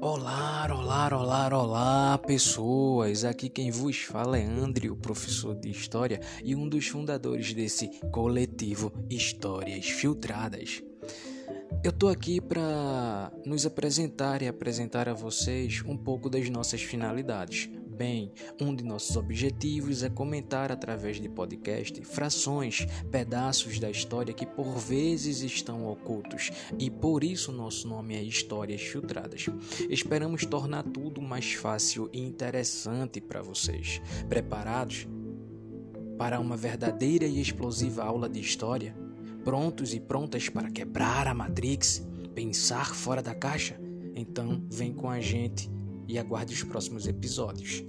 Olá, olá, olá, olá, pessoas! Aqui quem vos fala é André, o professor de História e um dos fundadores desse coletivo Histórias Filtradas. Eu tô aqui para nos apresentar e apresentar a vocês um pouco das nossas finalidades, Bem, um de nossos objetivos é comentar através de podcast frações, pedaços da história que por vezes estão ocultos e por isso nosso nome é Histórias Filtradas. Esperamos tornar tudo mais fácil e interessante para vocês. Preparados para uma verdadeira e explosiva aula de história? Prontos e prontas para quebrar a Matrix? Pensar fora da caixa? Então, vem com a gente e aguarde os próximos episódios.